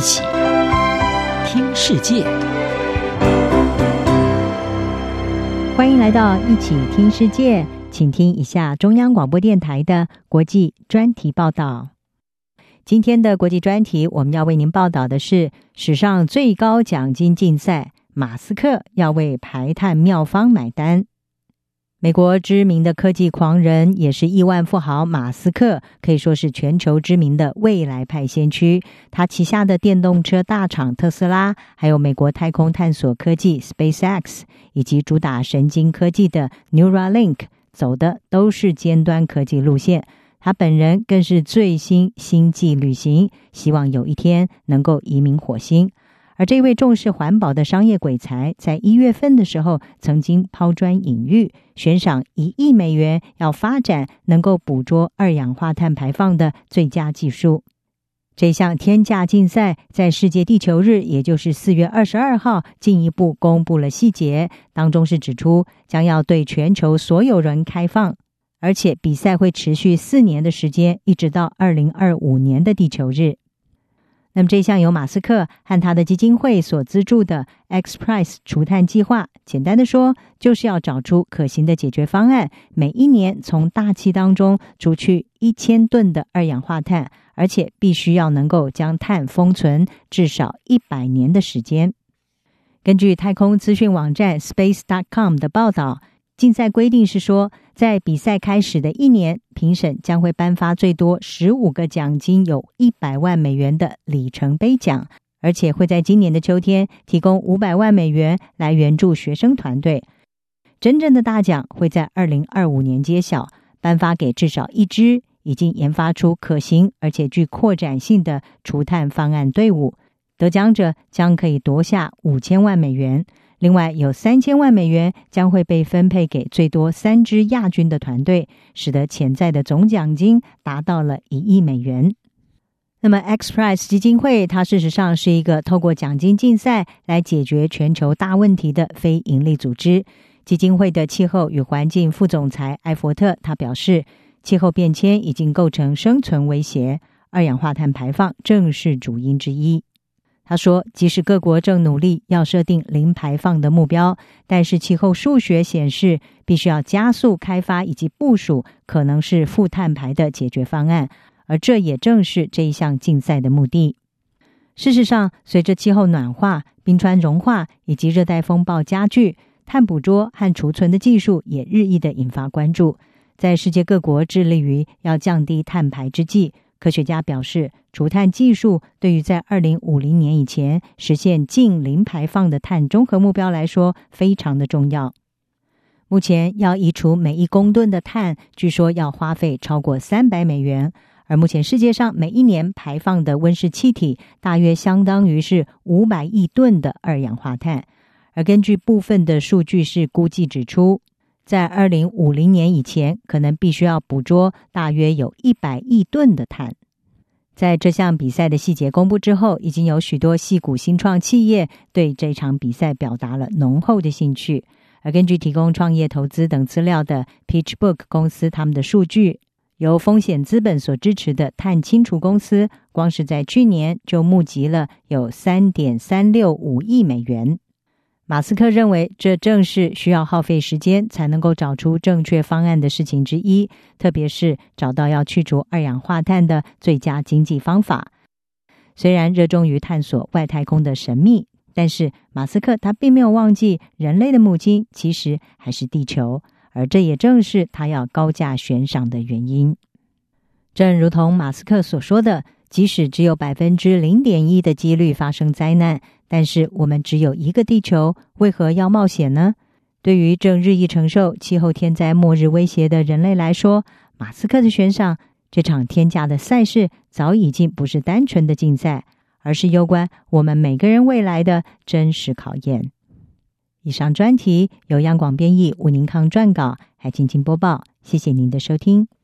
一起听世界，欢迎来到一起听世界，请听一下中央广播电台的国际专题报道。今天的国际专题，我们要为您报道的是史上最高奖金竞赛，马斯克要为排碳妙方买单。美国知名的科技狂人，也是亿万富豪马斯克，可以说是全球知名的未来派先驱。他旗下的电动车大厂特斯拉，还有美国太空探索科技 SpaceX，以及主打神经科技的 Neuralink，走的都是尖端科技路线。他本人更是最新星际旅行，希望有一天能够移民火星。而这位重视环保的商业鬼才，在一月份的时候，曾经抛砖引玉，悬赏一亿美元，要发展能够捕捉二氧化碳排放的最佳技术。这项天价竞赛在世界地球日，也就是四月二十二号，进一步公布了细节，当中是指出将要对全球所有人开放，而且比赛会持续四年的时间，一直到二零二五年的地球日。那么，这项由马斯克和他的基金会所资助的 XPRIZE 除碳计划，简单的说，就是要找出可行的解决方案，每一年从大气当中除去一千吨的二氧化碳，而且必须要能够将碳封存至少一百年的时间。根据太空资讯网站 Space.com 的报道。竞赛规定是说，在比赛开始的一年，评审将会颁发最多十五个奖金有一百万美元的里程碑奖，而且会在今年的秋天提供五百万美元来援助学生团队。真正的大奖会在二零二五年揭晓，颁发给至少一支已经研发出可行而且具扩展性的除碳方案队伍。得奖者将可以夺下五千万美元。另外有三千万美元将会被分配给最多三支亚军的团队，使得潜在的总奖金达到了一亿美元。那么，XPRIZE 基金会它事实上是一个透过奖金竞赛来解决全球大问题的非营利组织。基金会的气候与环境副总裁艾佛特他表示，气候变迁已经构成生存威胁，二氧化碳排放正是主因之一。他说：“即使各国正努力要设定零排放的目标，但是气候数学显示，必须要加速开发以及部署可能是负碳排的解决方案，而这也正是这一项竞赛的目的。事实上，随着气候暖化、冰川融化以及热带风暴加剧，碳捕捉和储存的技术也日益的引发关注。在世界各国致力于要降低碳排之际，科学家表示，除碳技术对于在二零五零年以前实现净零排放的碳中和目标来说非常的重要。目前要移除每一公吨的碳，据说要花费超过三百美元，而目前世界上每一年排放的温室气体大约相当于是五百亿吨的二氧化碳。而根据部分的数据是估计指出，在二零五零年以前，可能必须要捕捉大约有一百亿吨的碳。在这项比赛的细节公布之后，已经有许多矽谷新创企业对这场比赛表达了浓厚的兴趣。而根据提供创业投资等资料的 PitchBook 公司，他们的数据由风险资本所支持的碳清除公司，光是在去年就募集了有三点三六五亿美元。马斯克认为，这正是需要耗费时间才能够找出正确方案的事情之一，特别是找到要去除二氧化碳的最佳经济方法。虽然热衷于探索外太空的神秘，但是马斯克他并没有忘记，人类的母亲其实还是地球，而这也正是他要高价悬赏的原因。正如同马斯克所说的。即使只有百分之零点一的几率发生灾难，但是我们只有一个地球，为何要冒险呢？对于正日益承受气候天灾末日威胁的人类来说，马斯克的悬赏这场天价的赛事早已经不是单纯的竞赛，而是攸关我们每个人未来的真实考验。以上专题由央广编译，吴宁康撰稿，还请听播报。谢谢您的收听。